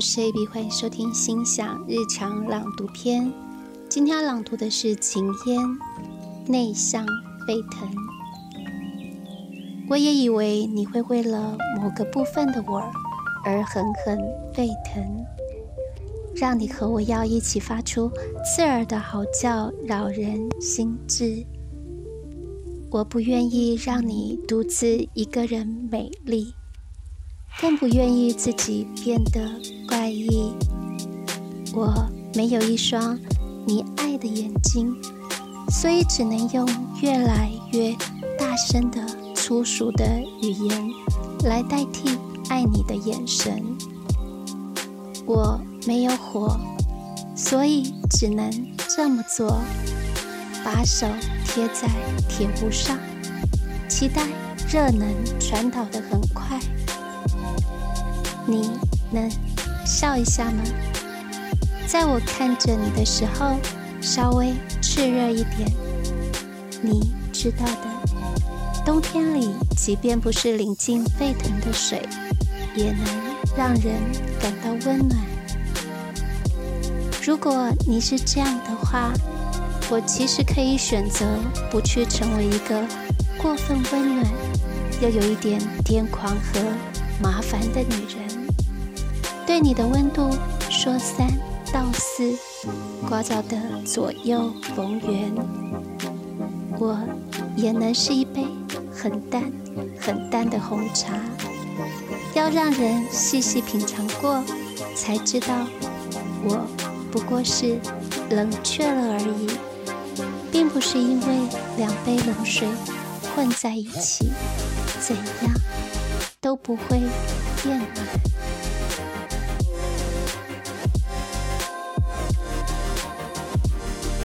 我是 AB，欢迎收听心想日常朗读篇。今天要朗读的是秦烟，内向沸腾。我也以为你会为了某个部分的我而狠狠沸腾，让你和我要一起发出刺耳的嚎叫，扰人心智。我不愿意让你独自一个人美丽。更不愿意自己变得怪异。我没有一双你爱的眼睛，所以只能用越来越大声的粗俗的语言来代替爱你的眼神。我没有火，所以只能这么做：把手贴在铁壶上，期待热能传导的很快。你能笑一下吗？在我看着你的时候，稍微炽热一点。你知道的，冬天里，即便不是临近沸腾的水，也能让人感到温暖。如果你是这样的话，我其实可以选择不去成为一个过分温暖又有一点癫狂和麻烦的女人。对你的温度说三道四，聒噪的左右逢源。我也能是一杯很淡很淡的红茶，要让人细细品尝过，才知道我不过是冷却了而已，并不是因为两杯冷水混在一起，怎样都不会变暖。